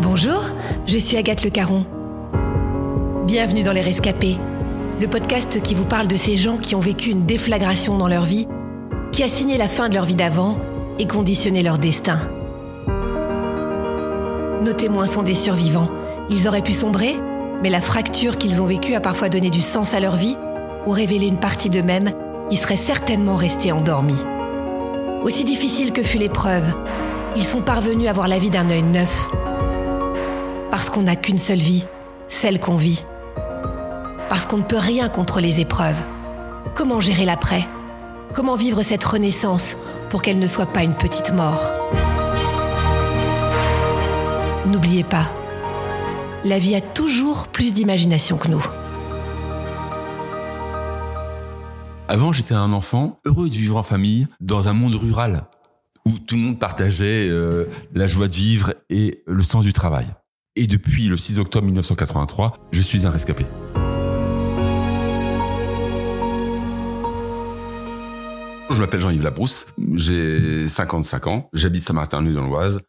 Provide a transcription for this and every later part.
Bonjour, je suis Agathe Le Caron. Bienvenue dans Les Rescapés, le podcast qui vous parle de ces gens qui ont vécu une déflagration dans leur vie, qui a signé la fin de leur vie d'avant et conditionné leur destin. Nos témoins sont des survivants. Ils auraient pu sombrer, mais la fracture qu'ils ont vécue a parfois donné du sens à leur vie ou révélé une partie d'eux-mêmes qui serait certainement restée endormie. Aussi difficile que fut l'épreuve, ils sont parvenus à voir la vie d'un œil neuf. Parce qu'on n'a qu'une seule vie, celle qu'on vit. Parce qu'on ne peut rien contre les épreuves. Comment gérer l'après? Comment vivre cette renaissance pour qu'elle ne soit pas une petite mort? N'oubliez pas, la vie a toujours plus d'imagination que nous. Avant, j'étais un enfant heureux de vivre en famille dans un monde rural où tout le monde partageait euh, la joie de vivre et le sens du travail. Et depuis le 6 octobre 1983, je suis un rescapé. Je m'appelle Jean-Yves Labrousse, j'ai 55 ans, j'habite Saint-Martin-Nuit dans l'Oise.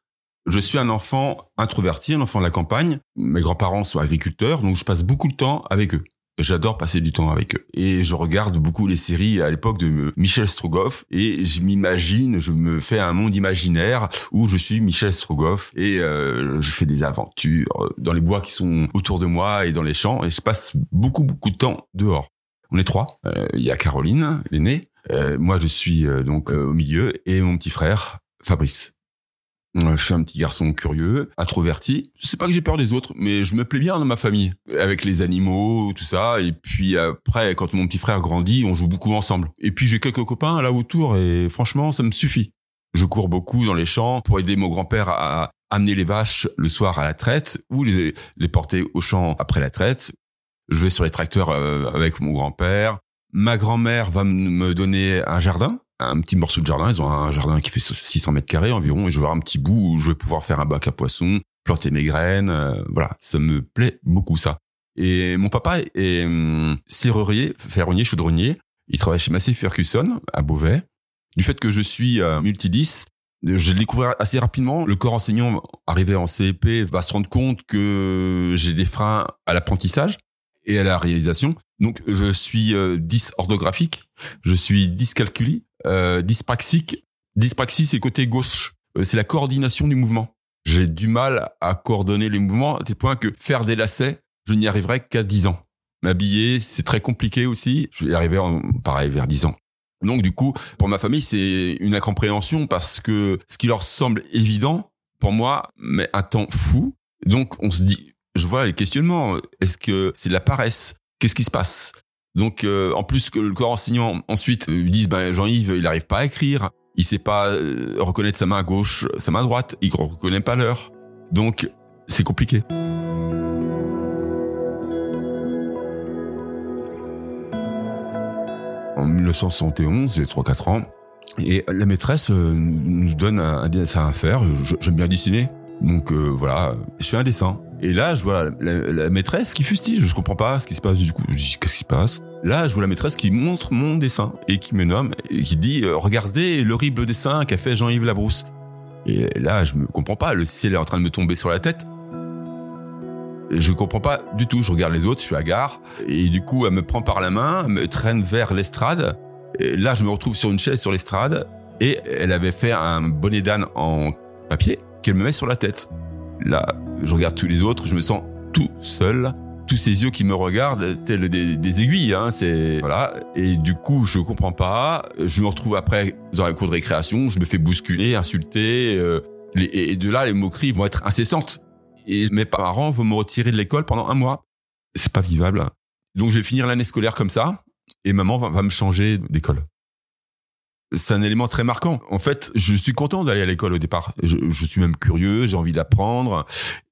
Je suis un enfant introverti, un enfant de la campagne. Mes grands-parents sont agriculteurs, donc je passe beaucoup de temps avec eux. J'adore passer du temps avec eux. Et je regarde beaucoup les séries à l'époque de Michel Strogoff et je m'imagine, je me fais un monde imaginaire où je suis Michel Strogoff et euh, je fais des aventures dans les bois qui sont autour de moi et dans les champs et je passe beaucoup beaucoup de temps dehors. On est trois. Euh, Il y a Caroline, l'aînée. Euh, moi, je suis donc au milieu et mon petit frère, Fabrice. Euh, Je suis un petit garçon curieux, introverti. C'est pas que j'ai peur des autres, mais je me plais bien dans ma famille, avec les animaux, tout ça. Et puis après, quand mon petit frère grandit, on joue beaucoup ensemble. Et puis j'ai quelques copains là autour, et franchement, ça me suffit. Je cours beaucoup dans les champs pour aider mon grand-père à amener les vaches le soir à la traite ou les, porter au champ après la traite. Je vais sur les tracteurs euh, avec mon grand-père. Ma grand-mère va me donner un jardin, un petit morceau de jardin. Ils ont un jardin qui fait 600 mètres carrés environ et je vais avoir un petit bout où je vais pouvoir faire un bac à poissons, planter mes graines. euh, voilà, ça me plaît beaucoup ça. Et mon papa est hum, serrurier, ferronnier, chaudronnier. Il travaille chez Massey Ferguson à Beauvais. Du fait que je suis euh, multidis, je l'ai découvert assez rapidement. Le corps enseignant arrivé en CEP va se rendre compte que j'ai des freins à l'apprentissage et à la réalisation. Donc je suis euh, dysorthographique, je suis dyscalculie, euh, dyspraxique. Dyspraxie c'est côté gauche, Euh, c'est la coordination du mouvement. J'ai du mal à coordonner les mouvements à tel point que faire des lacets, je n'y arriverai qu'à 10 ans. M'habiller, c'est très compliqué aussi. Je vais y arriver en, pareil vers 10 ans. Donc du coup, pour ma famille, c'est une incompréhension parce que ce qui leur semble évident, pour moi, met un temps fou. Donc on se dit, je vois les questionnements. Est-ce que c'est de la paresse? Qu'est-ce qui se passe? Donc euh, en plus que le corps enseignant ensuite euh, lui disent, ben Jean-Yves, il n'arrive pas à écrire, il sait pas euh, reconnaître sa main gauche, sa main droite, il reconnaît pas l'heure. Donc c'est compliqué. En 1971, j'ai 3-4 ans. Et la maîtresse nous donne un, dessin à faire. J'aime bien dessiner. Donc voilà, je fais un dessin. Et là, je vois la, maîtresse qui fustige. Je comprends pas ce qui se passe du coup. Je dis qu'est-ce qui se passe? Là, je vois la maîtresse qui montre mon dessin et qui me nomme et qui dit euh, regardez l'horrible dessin qu'a fait Jean-Yves Labrousse. Et là, je me comprends pas. Le ciel est en train de me tomber sur la tête. Je comprends pas du tout. Je regarde les autres. Je suis à gare et du coup, elle me prend par la main, me traîne vers l'estrade. Et là, je me retrouve sur une chaise sur l'estrade et elle avait fait un bonnet d'âne en papier qu'elle me met sur la tête. Là, je regarde tous les autres, je me sens tout seul, tous ces yeux qui me regardent tels des, aiguilles, hein, c'est voilà. Et du coup, je comprends pas. Je me retrouve après dans la cour de récréation, je me fais bousculer, insulter, euh, et de là, les moqueries vont être incessantes. Et mes parents vont me retirer de l'école pendant un mois. C'est pas vivable. Donc, je vais finir l'année scolaire comme ça, et maman va me changer d'école. C'est un élément très marquant. En fait, je suis content d'aller à l'école au départ. Je, suis même curieux, j'ai envie d'apprendre.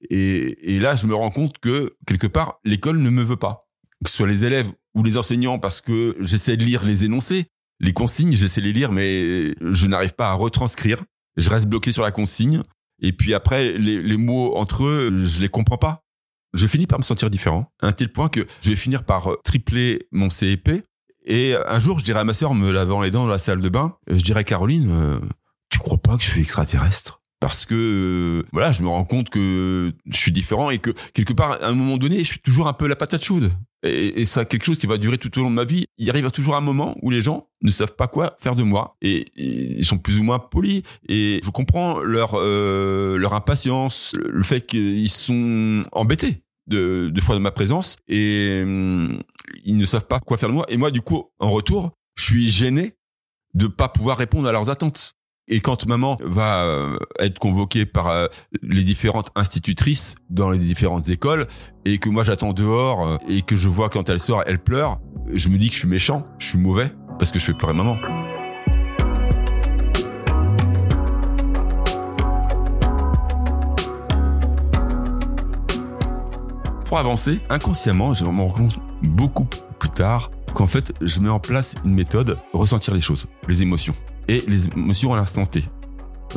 Et, là, je me rends compte que quelque part, l'école ne me veut pas. Que ce soit les élèves ou les enseignants, parce que j'essaie de lire les énoncés, les consignes, j'essaie de les lire, mais je n'arrive pas à retranscrire. Je reste bloqué sur la consigne. Et puis après, les, les mots entre eux, je les comprends pas. Je finis par me sentir différent, à un tel point que je vais finir par tripler mon CEP et un jour, je dirais à ma sœur, me lavant les dents dans la salle de bain, je dirais Caroline, euh, tu crois pas que je suis extraterrestre? Parce que euh, voilà, je me rends compte que je suis différent et que quelque part, à un moment donné, je suis toujours un peu la patate chaude. Et, ça, quelque chose qui va durer tout au long de ma vie. Il arrive toujours un moment où les gens ne savent pas quoi faire de moi et, ils sont plus ou moins polis. Et je comprends leur euh, leur impatience, le fait qu'ils sont embêtés de, de fois de ma présence et hum, ils ne savent pas quoi faire de moi. Et moi, du coup, en retour, je suis gêné de pas pouvoir répondre à leurs attentes. Et quand maman va euh, être convoquée par euh, les différentes institutrices dans les différentes écoles et que moi j'attends dehors euh, et que je vois quand elle sort, elle pleure, je me dis que je suis méchant, je suis mauvais parce que je fais pleurer maman. Pour avancer, inconsciemment, je me rends compte beaucoup plus tard qu'en fait, je mets en place une méthode, ressentir les choses, les émotions. Et les émotions à l'instant T.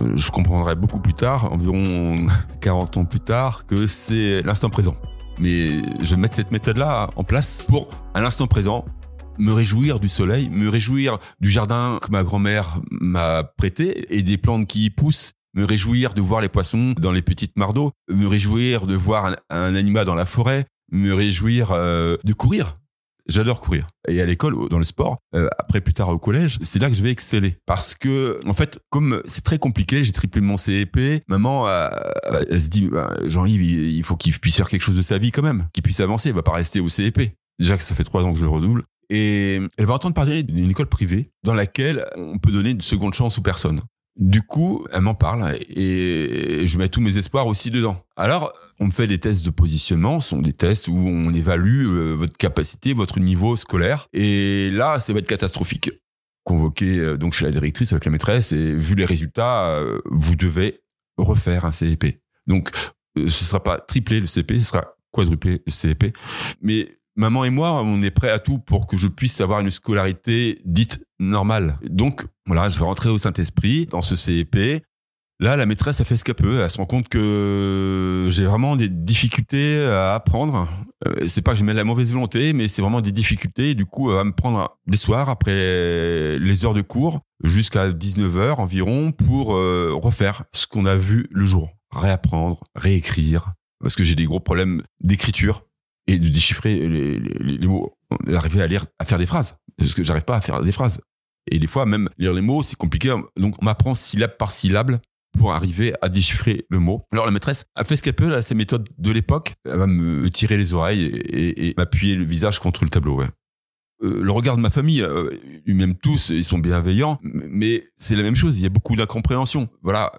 Euh, je comprendrai beaucoup plus tard, environ 40 ans plus tard, que c'est l'instant présent. Mais je vais mettre cette méthode-là en place pour, à l'instant présent, me réjouir du soleil, me réjouir du jardin que ma grand-mère m'a prêté et des plantes qui y poussent me réjouir de voir les poissons dans les petites mares me réjouir de voir un, animal dans la forêt, me réjouir euh, de courir. J'adore courir. Et à l'école, dans le sport, euh, après plus tard au collège, c'est là que je vais exceller. Parce que, en fait, comme c'est très compliqué, j'ai triplé mon CEP, maman, euh, elle se dit, bah, Jean-Yves, il faut qu'il puisse faire quelque chose de sa vie quand même, qu'il puisse avancer, il va pas rester au CEP. Déjà que ça fait trois ans que je le redouble. Et elle va entendre parler d'une école privée dans laquelle on peut donner une seconde chance aux personnes. Du coup, elle m'en parle et je mets tous mes espoirs aussi dedans. Alors, on me fait des tests de positionnement, ce sont des tests où on évalue euh, votre capacité, votre niveau scolaire. Et là, ça va être catastrophique. Convoqué euh, donc chez la directrice avec la maîtresse et vu les résultats, euh, vous devez refaire un CEP. Donc, ce sera pas triplé le CEP, ce sera quadruplé le CEP. Mais maman et moi, on est prêts à tout pour que je puisse avoir une scolarité dite normale. Donc, voilà, je vais rentrer au Saint-Esprit dans ce CEP. Là, la maîtresse a fait ce qu'elle peut. Elle se rend compte que j'ai vraiment des difficultés à apprendre. Euh, c'est pas que mets de la mauvaise volonté, mais c'est vraiment des difficultés. Du coup, elle va me prendre des soirs après les heures de cours jusqu'à 19h environ pour euh, refaire ce qu'on a vu le jour. Réapprendre, réécrire. Parce que j'ai des gros problèmes d'écriture et de déchiffrer les, mots, d'arriver à lire, à faire des phrases, parce que j'arrive pas à faire des phrases. Et des fois, même lire les mots, c'est compliqué. Donc, on m'apprend syllabe par syllabe pour arriver à déchiffrer le mot. Alors la maîtresse a fait ce qu'elle peut, là, ses méthodes de l'époque. Elle va me tirer les oreilles et, et, m'appuyer le visage contre le tableau. Ouais. Euh, le regard de ma famille, euh, ils tous, ils sont bienveillants, mais c'est la même chose. Il y a beaucoup d'incompréhension. Voilà,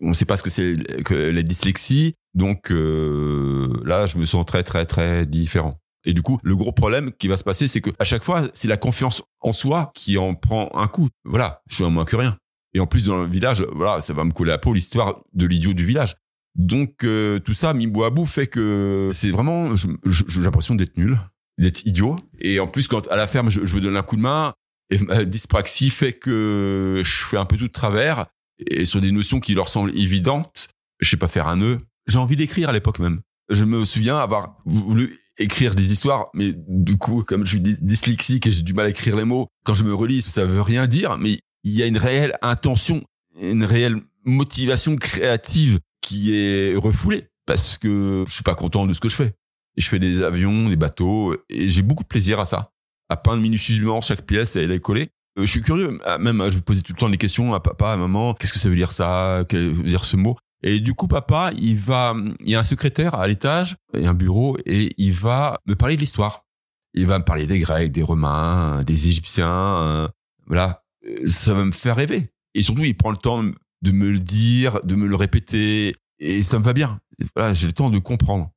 on ne sait pas ce que c'est que la dyslexie, donc euh, là, je me sens très très très différent. Et du coup, le gros problème qui va se passer, c'est que à chaque fois, c'est la confiance en soi qui en prend un coup. Voilà, je suis un moins que rien. Et en plus, dans le village, voilà, ça va me coller à peau l'histoire de l'idiot du village. Donc euh, tout ça, mis bout à bout, fait que c'est vraiment, j'ai l'impression d'être nul, d'être idiot. Et en plus, quand à la ferme, je, je veux donner un coup de main, et ma dyspraxie fait que je fais un peu tout de travers et sur des notions qui leur semblent évidentes, je sais pas faire un nœud. J'ai envie d'écrire à l'époque même. Je me souviens avoir voulu écrire des histoires, mais du coup, comme je suis dyslexique et j'ai du mal à écrire les mots, quand je me relis, ça veut rien dire, mais il y a une réelle intention, une réelle motivation créative qui est refoulée parce que je suis pas content de ce que je fais. Je fais des avions, des bateaux, et j'ai beaucoup de plaisir à ça. À peindre minutieusement chaque pièce et elle est collée. Euh, je suis curieux, même je vais poser tout le temps des questions à papa, à maman, qu'est-ce que ça veut dire ça, quest veut dire ce mot et du coup, papa, il va, il y a un secrétaire à l'étage, et un bureau, et il va me parler de l'histoire. Il va me parler des Grecs, des Romains, des Égyptiens, euh, voilà. Ça va me faire rêver. Et surtout, il prend le temps de me le dire, de me le répéter, et ça me va bien. Voilà, j'ai le temps de comprendre.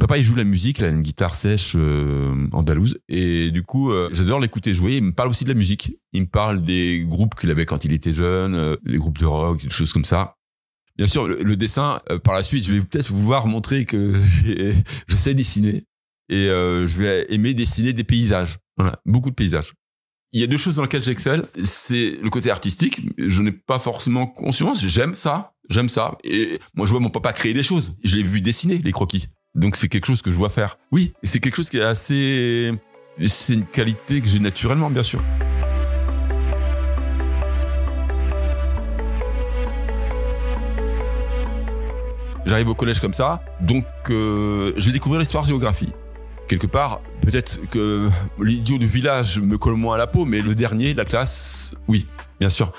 Papa, il joue la musique, il a une guitare sèche euh, andalouse. Et du coup, euh, j'adore l'écouter jouer. Il me parle aussi de la musique. Il me parle des groupes qu'il avait quand il était jeune, euh, les groupes de rock, des choses comme ça. Bien sûr, le, dessin, euh, par la suite, je vais peut-être vouloir montrer que je sais dessiner. Et je vais aimer dessiner des paysages. Voilà, beaucoup de paysages. Il y a deux choses dans lesquelles j'excelle. C'est le côté artistique. Je n'ai pas forcément conscience. J'aime ça. J'aime ça. Et moi, je vois mon papa créer des choses. Je l'ai vu dessiner les croquis. Donc c'est quelque chose que je dois faire. Oui, c'est quelque chose qui est assez... C'est une qualité que j'ai naturellement, bien sûr. J'arrive au collège comme ça, donc euh, je vais découvrir l'histoire-géographie. Quelque part, peut-être que l'idiot du village me colle moins à la peau, mais le dernier, la classe, oui, bien sûr.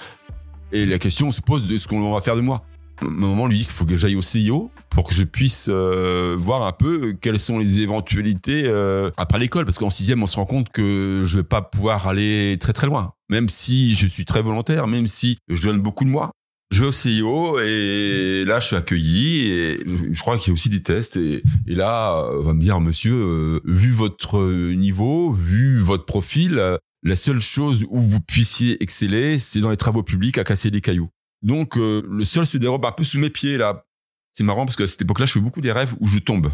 Et la question se pose de ce qu'on va faire de moi moment lui dit qu'il faut que j'aille au CIO pour que je puisse euh, voir un peu quelles sont les éventualités euh, après l'école. Parce qu'en sixième on se rend compte que je vais pas pouvoir aller très très loin. Même si je suis très volontaire même si je donne beaucoup de moi je vais au CIO et là je suis accueilli et je, crois qu'il y a aussi des tests et, là on va me dire monsieur euh, vu votre niveau vu votre profil la seule chose où vous puissiez exceller c'est dans les travaux publics à casser des cailloux donc euh, le sol se dérobe un peu sous mes pieds là. C'est marrant parce qu'à cette époque-là, je fais beaucoup des rêves où je tombe.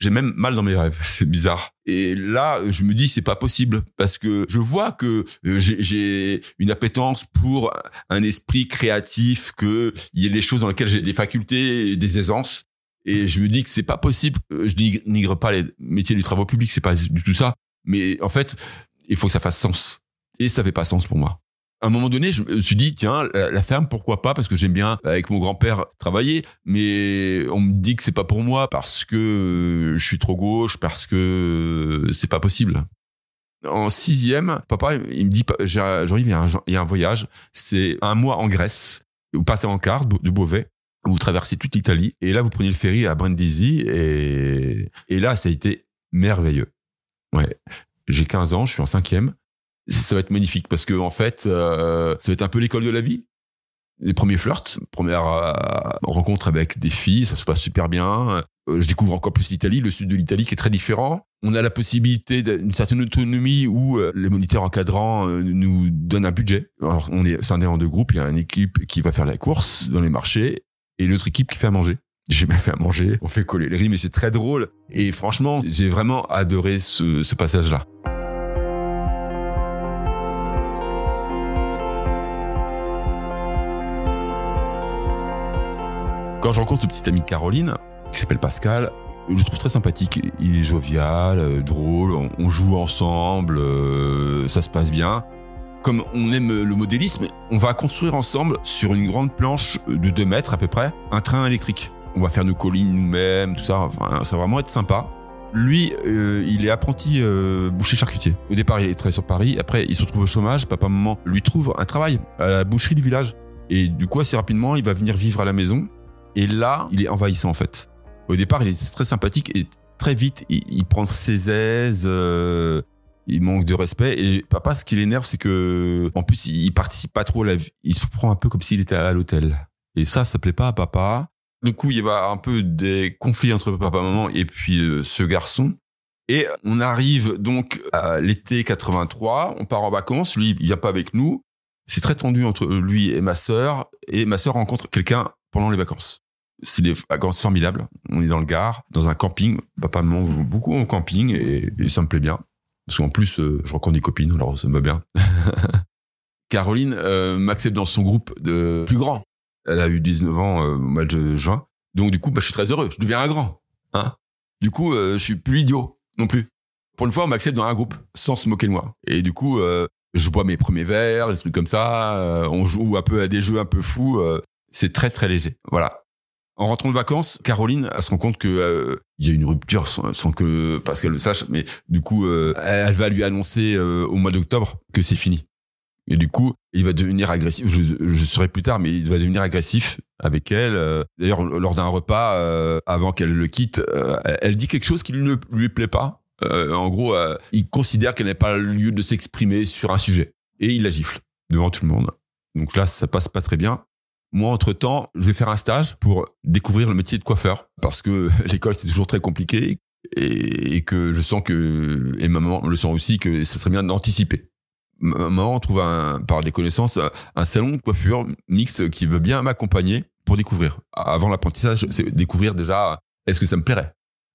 J'ai même mal dans mes rêves, c'est bizarre. Et là, je me dis c'est pas possible parce que je vois que euh, j'ai une appétence pour un esprit créatif, que il y a des choses dans lesquelles j'ai des facultés, des aisances. Et je me dis que c'est pas possible. Euh, je nigre pas les métiers du travail public, c'est pas du tout ça. Mais en fait, il faut que ça fasse sens. Et ça fait pas sens pour moi à un moment donné, je me suis dit, tiens, la ferme, pourquoi pas Parce que j'aime bien, avec mon grand-père, travailler. Mais on me dit que c'est pas pour moi parce que je suis trop gauche, parce que c'est pas possible. En sixième, papa, il me dit, j'arrive, il y a un, voyage. C'est un mois en Grèce. Vous partez en carte de Beauvais. Vous traversez toute l'Italie. Et là, vous prenez le ferry à Brindisi. Et, et là, ça a été merveilleux. Ouais. J'ai 15 ans, je suis en cinquième ça va être magnifique parce que en fait, euh, ça va être un peu l'école de la vie. Les premiers flirts, première euh, rencontre avec des filles, ça se passe super bien. Euh, je découvre encore plus l'Italie, le sud de l'Italie qui est très différent. On a la possibilité d'une certaine autonomie où les moniteurs encadrants nous donnent un budget. Alors on est scindé en deux groupes. Il y a une équipe qui va faire la course dans les marchés et l'autre équipe qui fait à manger. J'ai même fait à manger, on fait coller les riz, mais c'est très drôle. Et franchement, j'ai vraiment adoré ce, ce passage-là. Quand je rencontre le petit ami de Caroline, qui s'appelle Pascal, je le trouve très sympathique. Il est jovial, euh, drôle, on, joue ensemble, euh, ça se passe bien. Comme on aime le modélisme, on va construire ensemble sur une grande planche de 2 mètres à peu près un train électrique. On va faire nos collines nous-mêmes, tout ça. Ça va vraiment être sympa. Lui, euh, il est apprenti boucher charcutier. Au départ, il est travaillé sur Paris. Après, il se retrouve au chômage. Papa, maman lui trouve un travail à la boucherie du village. Et du coup, assez rapidement, il va venir vivre à la maison. Et là, il est envahissant en fait. Au départ, il est très sympathique et très vite, il, prend ses aises. Euh, il manque de respect. Et papa ce qui l'énerve c'est que en plus il, participe pas trop à la vie. Il se prend un peu comme s'il était à l'hôtel. Et ça ça plaît pas à papa. Du coup il y a un peu des conflits entre papa maman et puis euh, ce garçon. Et on arrive donc à l'été 83 on part en vacances. Lui il vient pas avec nous. C'est très tendu entre lui et ma sœur. Et ma sœur rencontre quelqu'un pendant les vacances c'est des vacances formidables. On est dans le Gard, dans un camping. Papa me beaucoup en camping et, ça me plaît bien. Parce qu'en plus, euh, je rencontre des copines, alors ça me va bien. Caroline euh, m'accepte dans son groupe de plus grand. Elle a eu 19 ans euh, au mois de juin. Donc du coup, bah, je suis très heureux. Je deviens un grand. Hein du coup, je suis plus idiot non plus. Pour une fois, on m'accepte dans un groupe sans se moquer de moi. Et du coup, je bois mes premiers verres, des trucs comme ça. on joue un peu à des jeux un peu fous. C'est très très léger. Voilà. En rentrant de vacances, Caroline elle se rend compte que euh, il y a une rupture sans, que Pascal le sache, mais du coup, euh, elle va lui annoncer euh, au mois d'octobre que c'est fini. Et du coup, il va devenir agressif. Je, je saurai plus tard, mais il va devenir agressif avec elle. D'ailleurs, lors d'un repas, avant qu'elle le quitte, elle dit quelque chose qui ne lui plaît pas. en gros, il considère qu'elle n'est pas le lieu de s'exprimer sur un sujet. Et il la gifle devant tout le monde. Donc là, ça passe pas très bien. Moi, entre-temps, je vais faire un stage pour découvrir le métier de coiffeur parce que l'école, c'est toujours très compliqué et, que je sens que, et ma maman le sent aussi, que ce serait bien d'anticiper. Maman trouve un, par des connaissances un salon de coiffure mixte qui veut bien m'accompagner pour découvrir. Avant l'apprentissage, c'est découvrir déjà est-ce que ça me plairait.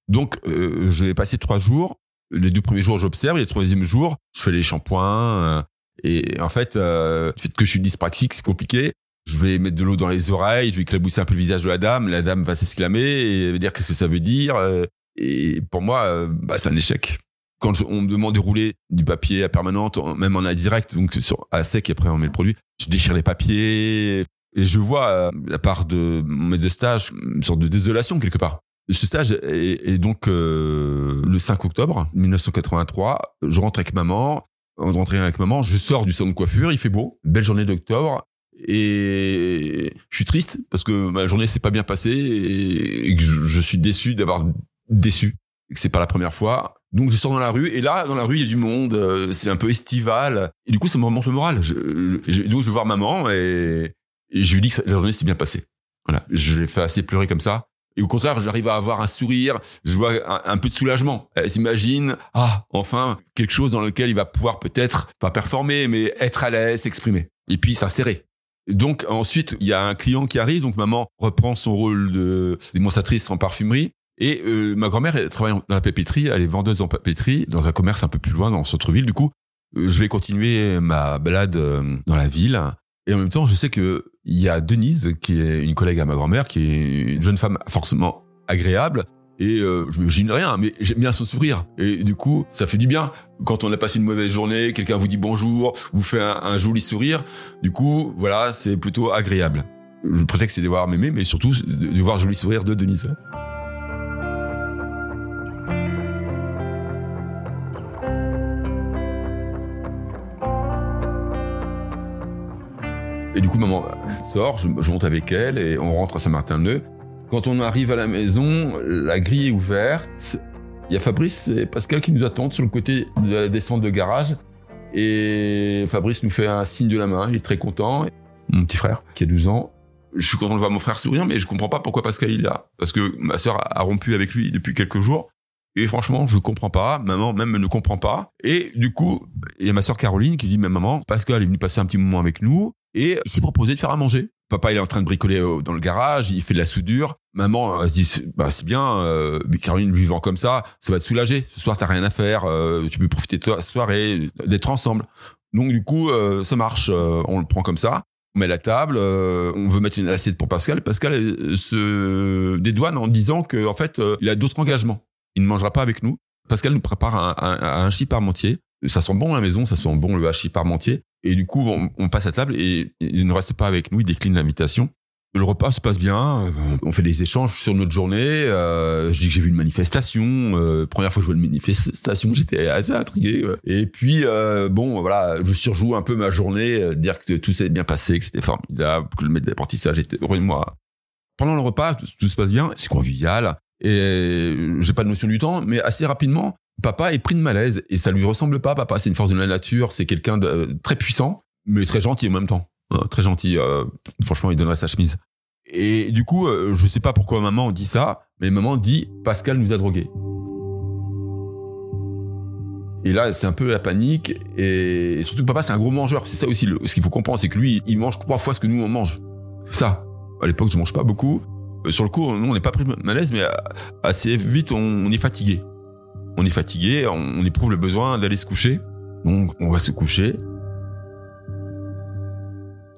Donc, euh, je vais passer trois jours. Les deux premiers jours, j'observe. Les troisième jour, je fais les shampoings. Euh, et en fait, euh, le fait que je suis dyspraxique, c'est compliqué. Je vais mettre de l'eau dans les oreilles, je vais éclabousser un peu le visage de la dame. La dame va s'exclamer et va dire qu'est-ce que ça veut dire. Euh, et pour moi, euh, bah, c'est un échec. Quand on me demande de rouler du papier à permanente, même en indirect, donc sur, à sec, et après on met le produit, je déchire les papiers. Et je vois, euh, la part de mon maître de stage, une sorte de désolation quelque part. Ce stage est, donc euh, le 5 octobre 1983. Je rentre avec maman. On rentre avec maman. Je sors du salon de coiffure. Il fait beau. Belle journée d'octobre. Et je suis triste parce que ma journée s'est pas bien passée et que je, suis déçu d'avoir déçu. Que c'est pas la première fois. Donc je sors dans la rue et là dans la rue il y a du monde, euh, c'est un peu estival et du coup ça me remonte le moral. Je, je, donc je vais voir maman et, je lui dis que la journée s'est bien passée. Voilà, je l'ai fait assez pleurer comme ça. Et au contraire, j'arrive à avoir un sourire, je vois un, peu de soulagement. Elle s'imagine, ah, enfin, quelque chose dans lequel il va pouvoir peut-être, pas performer, mais être à l'aise, s'exprimer. Et puis s'insérer. Donc ensuite, il y a un client qui arrive, donc maman reprend son rôle de démonstratrice en parfumerie. Et euh, ma grand-mère travaille dans la papeterie, elle est vendeuse en papeterie dans un commerce un peu plus loin dans le centre-ville. Du coup, euh, je vais continuer ma balade euh, dans la ville. Et en même temps, je sais que il y a Denise, qui est une collègue à ma grand-mère, qui est une jeune femme forcément agréable. Et euh, je m'imagine rien, mais j'aime bien son sourire. Et du coup, ça fait du bien. Quand on a passé une mauvaise journée, quelqu'un vous dit bonjour, vous fait un, joli sourire. Du coup, voilà, c'est plutôt agréable. Le prétexte, c'est de voir Mémé, mais surtout de, voir le joli sourire de Denise. Et du coup, maman sort, je, monte avec elle et on rentre à Saint-Martin-le-Neu. Quand on arrive à la maison, la grille est ouverte. Il y a Fabrice et Pascal qui nous attendent sur le côté de la descente de garage. Et Fabrice nous fait un signe de la main, il est très content. Mon petit frère, qui a 12 ans, je suis content de voir mon frère sourire, mais je comprends pas pourquoi Pascal est là. Parce que ma sœur a rompu avec lui depuis quelques jours. Et franchement, je comprends pas. Maman même ne comprend pas. Et du coup, il y a ma sœur Caroline qui dit, mais maman, Pascal est venu passer un petit moment avec nous et il s'est proposé de faire à manger. Papa, il est en train de bricoler euh, dans le garage, il fait de la soudure. Maman, elle se dit, bah, c'est bien, euh, Caroline vivant comme ça, ça va te soulager. Ce soir, t'as rien à faire, euh, tu peux profiter de ta soirée, d'être ensemble. Donc, du coup, euh, ça marche, on le prend comme ça. On met la table, on veut mettre une assiette pour Pascal. Pascal se dédouane en disant que, en fait, il a d'autres engagements. Il ne mangera pas avec nous. Pascal nous prépare un, un, un chip parmentier. Ça sent bon à la maison, ça sent bon le hachis parmentier. Et du coup, on, passe à table et il ne reste pas avec nous, il décline l'invitation. Le repas se passe bien, euh, on fait des échanges sur notre journée. Euh, je dis que j'ai vu une manifestation. Euh, première fois que je vois une manifestation, j'étais assez intrigué. Et puis bon, voilà, je surjoue un peu ma journée, dire que tout s'est bien passé, que c'était formidable, que le maître d'apprentissage était heureux de moi. Pendant le repas, tout, tout se passe bien, c'est convivial. Et j'ai pas de notion du temps, mais assez rapidement, papa est pris de malaise et ça lui ressemble pas. Papa, c'est une force de la nature, c'est quelqu'un de très puissant, mais très gentil en même temps. Euh, très gentil. Euh, franchement, il donnerait sa chemise. Et du coup, euh, je sais pas pourquoi maman dit ça, mais maman dit Pascal nous a drogués. Et là, c'est un peu la panique. Et surtout papa, c'est un gros mangeur. C'est ça aussi. ce qu'il faut comprendre, c'est que lui, il mange trois fois ce que nous on mange. C'est ça. À l'époque, je mange pas beaucoup. sur le coup, nous, on n'est pas pris de malaise, mais assez vite, on est fatigué on est fatigué, on éprouve le besoin d'aller se coucher. Donc on va se coucher.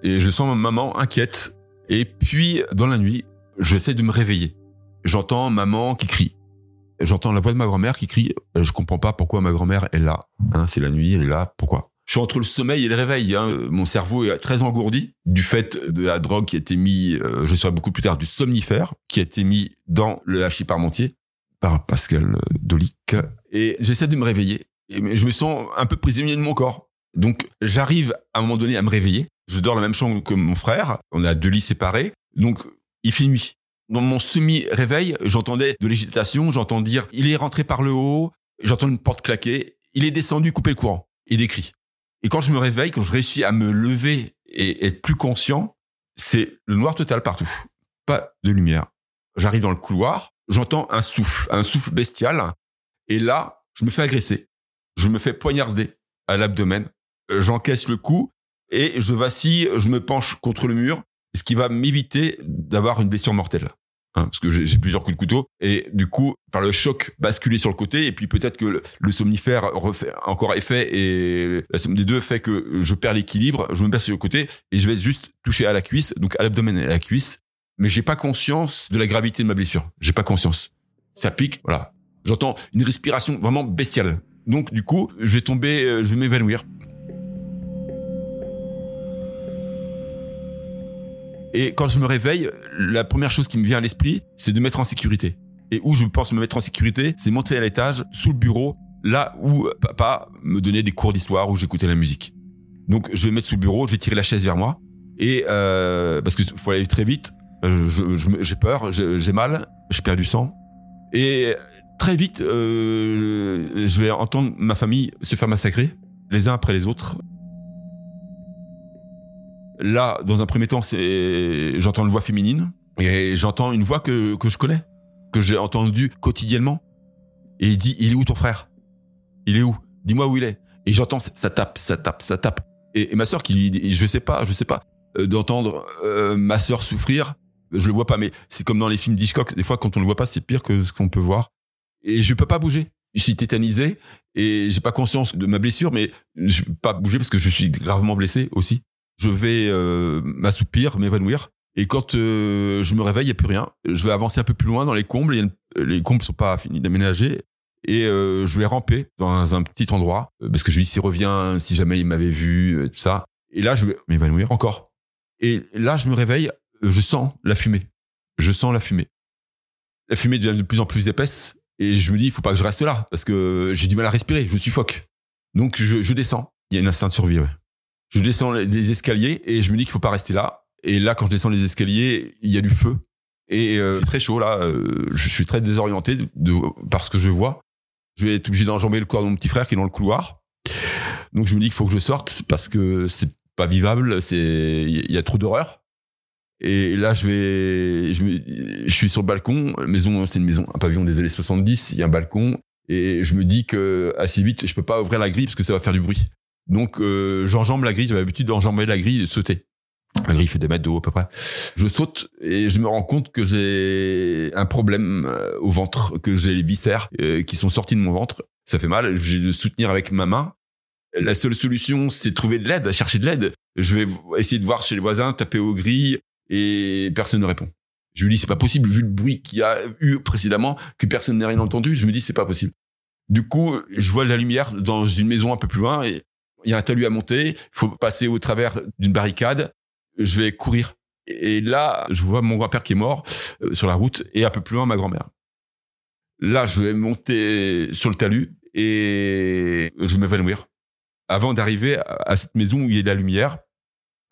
Et je sens ma maman inquiète. Et puis dans la nuit, j'essaie de me réveiller. J'entends maman qui crie. J'entends la voix de ma grand-mère qui crie. Je comprends pas pourquoi ma grand-mère est là. Hein, c'est la nuit, elle est là. Pourquoi? Je suis entre le sommeil et le réveil. Hein. Mon cerveau est très engourdi du fait de la drogue qui a été mis, euh, je saurai beaucoup plus tard, du somnifère qui a été mis dans le hachis parmentier par Pascal Dolic et j'essaie de me réveiller. Et je me sens un peu prisonnier de mon corps. Donc j'arrive à un moment donné à me réveiller. Je dors dans la même chambre que mon frère. On a deux lits séparés. Donc il fait nuit. Dans mon semi-réveil, j'entendais de l'agitation. J'entends dire il est rentré par le haut. J'entends une porte claquer. Il est descendu, couper le courant. Et des cris. Et quand je me réveille, quand je réussis à me lever et être plus conscient, c'est le noir total partout. Pas de lumière. J'arrive dans le couloir, j'entends un souffle, un souffle bestial. Et là, je me fais agresser. Je me fais poignarder à l'abdomen. Euh, j'encaisse le coup et je vacille, je me penche contre le mur, ce qui va m'éviter d'avoir une blessure mortelle. Hein, parce que j'ai plusieurs coups de couteau et du coup par le choc basculer sur le côté et puis peut-être que le, somnifère refait encore effet et la somme des deux fait que je perds l'équilibre je me perds sur le côté et je vais juste toucher à la cuisse donc à l'abdomen et à la cuisse mais j'ai pas conscience de la gravité de ma blessure j'ai pas conscience ça pique voilà j'entends une respiration vraiment bestiale donc du coup je vais tomber euh, je vais m'évanouir Et quand je me réveille, la première chose qui me vient à l'esprit, c'est de mettre en sécurité. Et où je pense me mettre en sécurité, c'est monter à l'étage, sous le bureau, là où papa me donnait des cours d'histoire, où j'écoutais la musique. Donc je vais mettre sous le bureau, je vais tirer la chaise vers moi. Et euh, parce que faut aller très vite, euh, j'ai peur, j'ai mal, je perds du sang. Et très vite, euh, je vais entendre ma famille se faire massacrer, les uns après les autres. Là, dans un premier temps, j'entends une voix féminine et j'entends une voix que, que je connais, que j'ai entendue quotidiennement. Et il dit, il est où ton frère? Il est où? Dis-moi où il est. Et j'entends, ça tape, ça tape, ça tape. Et, ma sœur qui lui dit, je sais pas, je sais pas, euh, d'entendre euh, ma sœur souffrir, je le vois pas, mais c'est comme dans les films d'Hitchcock, des fois quand on le voit pas, c'est pire que ce qu'on peut voir. Et je peux pas bouger. Je suis tétanisé et j'ai pas conscience de ma blessure, mais je peux pas bouger parce que je suis gravement blessé aussi je vais euh, m'assoupir, m'évanouir. Et quand euh, je me réveille, il n'y a plus rien. Je vais avancer un peu plus loin dans les combles. les combles sont pas finis d'aménager. Et euh, je vais ramper dans un petit endroit parce que je lui dis s'il revient, si jamais il m'avait vu, tout ça. Et là, je vais m'évanouir encore. Et là, je me réveille, je sens la fumée. Je sens la fumée. La fumée devient de plus en plus épaisse et je me dis il faut pas que je reste là parce que j'ai du mal à respirer, je suis phoque. Donc je, je descends. Il y a une instinct de survie. Ouais. Je descends les escaliers et je me dis qu'il faut pas rester là. Et là, quand je descends les escaliers, il y a du feu. Et euh, très chaud là, euh, je suis très désorienté de, parce que je vois. Je vais être obligé d'enjamber le corps de mon petit frère qui est dans le couloir. Donc je me dis qu'il faut que je sorte parce que c'est pas vivable, c'est il y a trop d'horreur. Et là je vais je, je suis sur le balcon, maison c'est une maison un pavillon des années 70, il y a un balcon et je me dis que assez vite je peux pas ouvrir la grille parce que ça va faire du bruit. Donc euh, j'enjambe la grille, j'avais l'habitude d'enjamber la grille et de sauter. La grille fait des mètres de haut à peu près. Je saute et je me rends compte que j'ai un problème euh, au ventre, que j'ai les viscères euh, qui sont sortis de mon ventre. Ça fait mal, j'ai de soutenir avec ma main. La seule solution, c'est de trouver de l'aide, chercher de l'aide. Je vais essayer de voir chez les voisins, taper aux grilles et personne ne répond. Je me dis c'est pas possible vu le bruit qu'il y a eu précédemment que personne n'ait rien entendu. Je me dis c'est pas possible. Du coup, je vois la lumière dans une maison un peu plus loin et il y a un talus à monter, il faut passer au travers d'une barricade, je vais courir. Et là, je vois mon grand-père qui est mort euh, sur la route et un peu plus loin ma grand-mère. Là, je vais monter sur le talus et je vais m'évanouir. Avant d'arriver à cette maison où il y a de la lumière,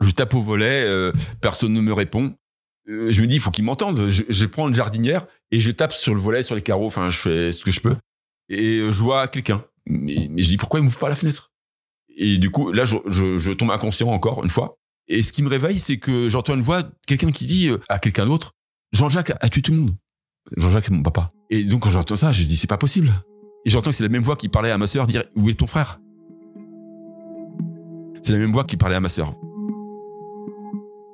je tape au volet, euh, personne ne me répond. Euh, je me dis, il faut qu'il m'entende. Je, prends une jardinière et je tape sur le volet, sur les carreaux. Enfin, je fais ce que je peux. Et je vois quelqu'un. Mais, je dis, pourquoi il m'ouvre pas la fenêtre? Et du coup, là, je, je, je, tombe inconscient encore une fois. Et ce qui me réveille, c'est que j'entends une voix, quelqu'un qui dit euh, à quelqu'un d'autre, Jean-Jacques a tué tout le monde? Jean-Jacques est mon papa. Et donc quand j'entends ça, je dis c'est pas possible. Et j'entends que c'est la même voix qui parlait à ma sœur, dire où est ton frère? C'est la même voix qui parlait à ma sœur.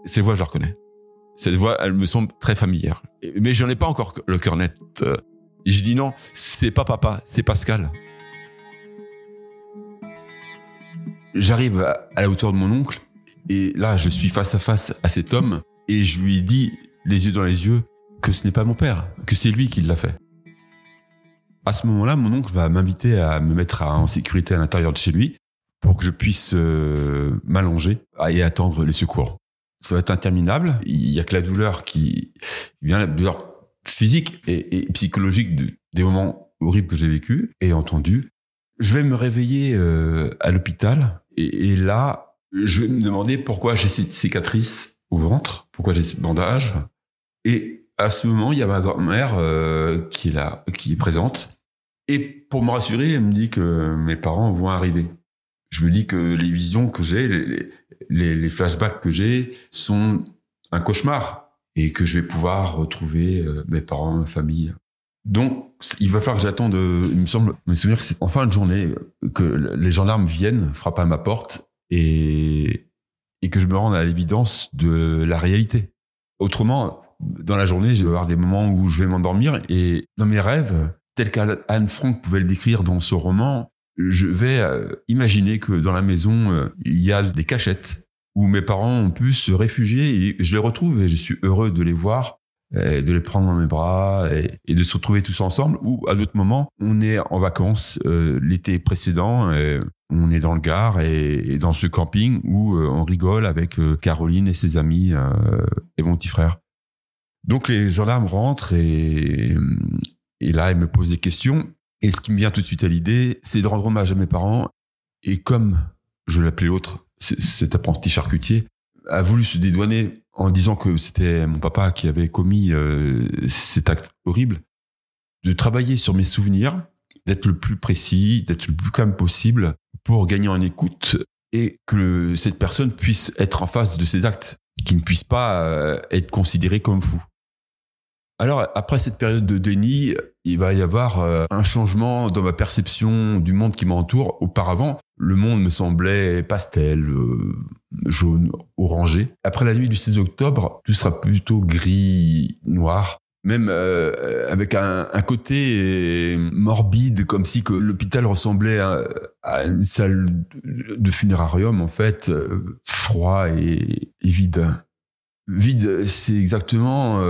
Cette voix, je la reconnais. Cette voix, elle me semble très familière. Mais j'en ai pas encore le cœur net. Et j'ai dit non, c'est pas papa, c'est Pascal. J'arrive à, la hauteur de mon oncle et là, je suis face à face à cet homme et je lui dis, les yeux dans les yeux, que ce n'est pas mon père, que c'est lui qui l'a fait. À ce moment-là, mon oncle va m'inviter à me mettre en sécurité à l'intérieur de chez lui pour que je puisse euh, m'allonger et attendre les secours. Ça va être interminable. Il y a que la douleur qui vient, la douleur physique et, psychologique des moments horribles que j'ai vécus et entendus. Je vais me réveiller euh, à l'hôpital et, là, je vais me demander pourquoi j'ai cette cicatrice au ventre, pourquoi j'ai ce bandage. Et à ce moment, il y a ma grand-mère euh, qui est là, qui est présente. Et pour me rassurer, elle me dit que mes parents vont arriver. Je me dis que les visions que j'ai, les, flashbacks que j'ai sont un cauchemar et que je vais pouvoir retrouver euh, mes parents, ma famille. Donc, il va falloir que j'attende, il me semble, me souvenir que c'est en fin de journée que les gendarmes viennent, frappent à ma porte et, que je me rende à l'évidence de la réalité. Autrement, dans la journée, je vais avoir des moments où je vais m'endormir et dans mes rêves, tels qu'Anne Frank pouvait le décrire dans ce roman, je vais euh, imaginer que dans la maison, euh, il y a des cachettes où mes parents ont pu se réfugier et je les retrouve et je suis heureux de les voir, de les prendre dans mes bras et, de se retrouver tous ensemble. Ou à d'autres moments, on est en vacances euh, l'été précédent, on est dans le Gard et, dans ce camping où on rigole avec Caroline et ses amis et mon petit frère. Donc les gendarmes rentrent et, et là, ils me posent des questions. Et ce qui me vient tout de suite à l'idée, c'est de rendre hommage à mes parents. Et comme je l'appelais l'autre, cet apprenti charcutier, a voulu se dédouaner en disant que c'était mon papa qui avait commis euh, cet acte horrible, de travailler sur mes souvenirs, d'être le plus précis, d'être le plus calme possible pour gagner en écoute et que cette personne puisse être en face de ses actes, qu'il ne puisse pas euh, être considéré comme fou. Alors, après cette période de déni, il va y avoir euh, un changement dans ma perception du monde qui m'entoure. Auparavant, le monde me semblait pastel, euh, jaune, orangé. Après la nuit du 6 octobre, tout sera plutôt gris, noir. Même euh, avec un, côté morbide, comme si l'hôpital ressemblait à, une salle de funérarium, en fait, froid et, vide. Vide, c'est exactement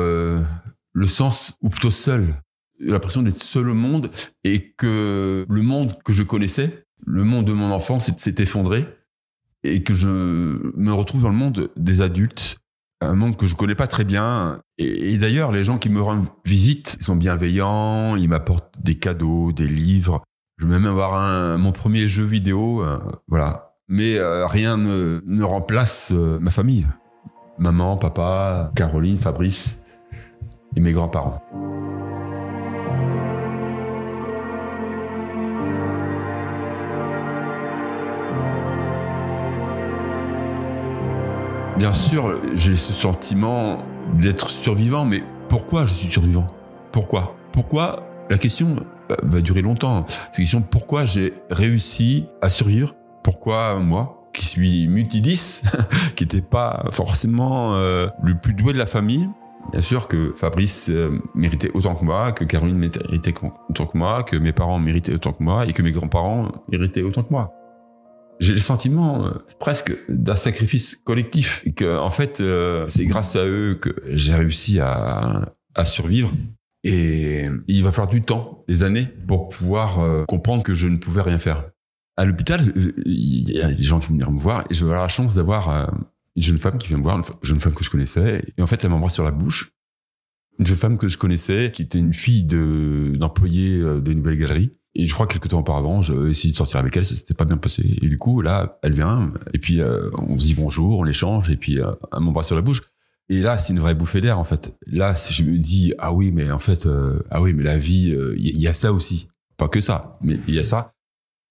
le sens, ou plutôt seul, l'impression d'être seul au monde et que le monde que je connaissais, le monde de mon enfance s'est effondré et que je me retrouve dans le monde des adultes, un monde que je connais pas très bien. Et, d'ailleurs, les gens qui me rendent visite ils sont bienveillants, ils m'apportent des cadeaux, des livres. Je vais même avoir mon premier jeu vidéo, euh, voilà. Mais euh, rien ne, ne remplace euh, ma famille. Maman, papa, Caroline, Fabrice et mes grands-parents. Bien sûr, j'ai ce sentiment d'être survivant, mais pourquoi je suis survivant? Pourquoi? Pourquoi La question va durer longtemps. Cette question, pourquoi j'ai réussi à survivre? Pourquoi moi, qui suis multidis, qui n'était pas forcément euh, le plus doué de la famille, Bien sûr que Fabrice euh, méritait autant que moi, que Caroline méritait autant que moi, que mes parents méritaient autant que moi et que mes grands-parents méritaient autant que moi. J'ai le sentiment euh, presque d'un sacrifice collectif et que en fait euh, c'est grâce à eux que j'ai réussi à, à survivre et il va falloir du temps, des années pour pouvoir comprendre que je ne pouvais rien faire. À l'hôpital, il y a des gens qui vont venir me voir et je vais avoir la chance d'avoir une jeune femme qui vient me voir, une jeune femme que je connaissais, et en fait, elle m'embrasse sur la bouche. Une jeune femme que je connaissais, qui était une fille de d'employé euh, des nouvelles galeries. Et je crois que quelques temps auparavant, j'ai essayé de sortir avec elle, ça s'était pas bien passé. Et du coup, là, elle vient, et puis euh, on se dit bonjour, on l'échange, et puis euh, elle m'embrasse sur la bouche. Et là, c'est une vraie bouffée d'air, en fait. Là, je me dis, ah oui, mais en fait, ah oui, mais la vie, il y, a ça aussi. Pas que ça, mais il y a ça.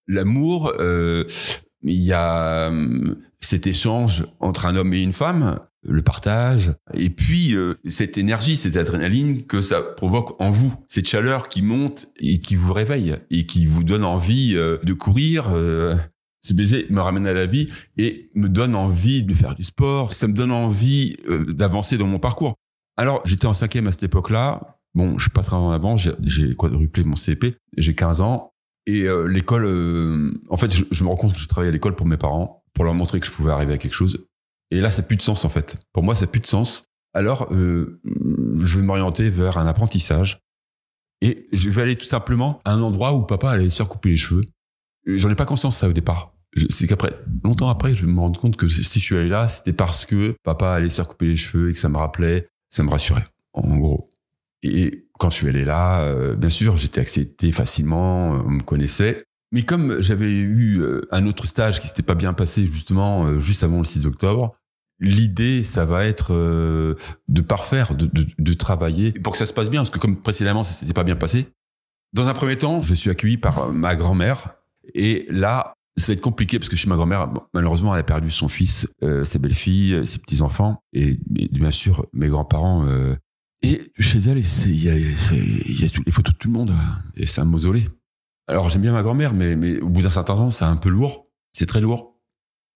L'amour, il y a hum, cet échange entre un homme et une femme, le partage, et puis euh, cette énergie, cette adrénaline que ça provoque en vous, cette chaleur qui monte et qui vous réveille et qui vous donne envie euh, de courir. Euh, ce baiser me ramène à la vie et me donne envie de faire du sport. Ça me donne envie d'avancer dans mon parcours. Alors j'étais en cinquième à cette époque-là. Bon, je suis pas très en avant. J'ai quadruplé mon CP. J'ai 15 ans. Et l'école, en fait, je, je, me rends compte que je travaillais à l'école pour mes parents pour leur montrer que je pouvais arriver à quelque chose. Et là, ça n'a plus de sens en fait. Pour moi, ça n'a plus de sens. Alors, euh, je vais m'orienter vers un apprentissage. Et je vais aller tout simplement à un endroit où papa allait se faire couper les cheveux. J'en ai pas conscience ça au départ. C'est qu'après, longtemps après, je vais me rendre compte que si je suis allé là, c'était parce que papa allait se faire couper les cheveux et que ça me rappelait, ça me rassurait, en gros. Et quand je suis allé là, euh, bien sûr, j'étais accepté facilement, on me connaissait. Mais comme j'avais eu euh, un autre stage qui s'était pas bien passé justement euh, juste avant le 6 octobre, l'idée ça va être euh, de parfaire, de, de, de, travailler pour que ça se passe bien parce que comme précédemment ça s'était pas bien passé. Dans un premier temps, je suis accueilli par ma grand-mère et là ça va être compliqué parce que chez ma grand-mère, malheureusement, elle a perdu son fils, euh, ses belles-filles, ses petits-enfants et, bien sûr mes grands-parents. Euh, et chez elle, il y a, y a toutes les photos de tout le monde et c'est un mausolée. Alors j'aime bien ma grand-mère, mais, mais au bout d'un certain temps, c'est un peu lourd. C'est très lourd.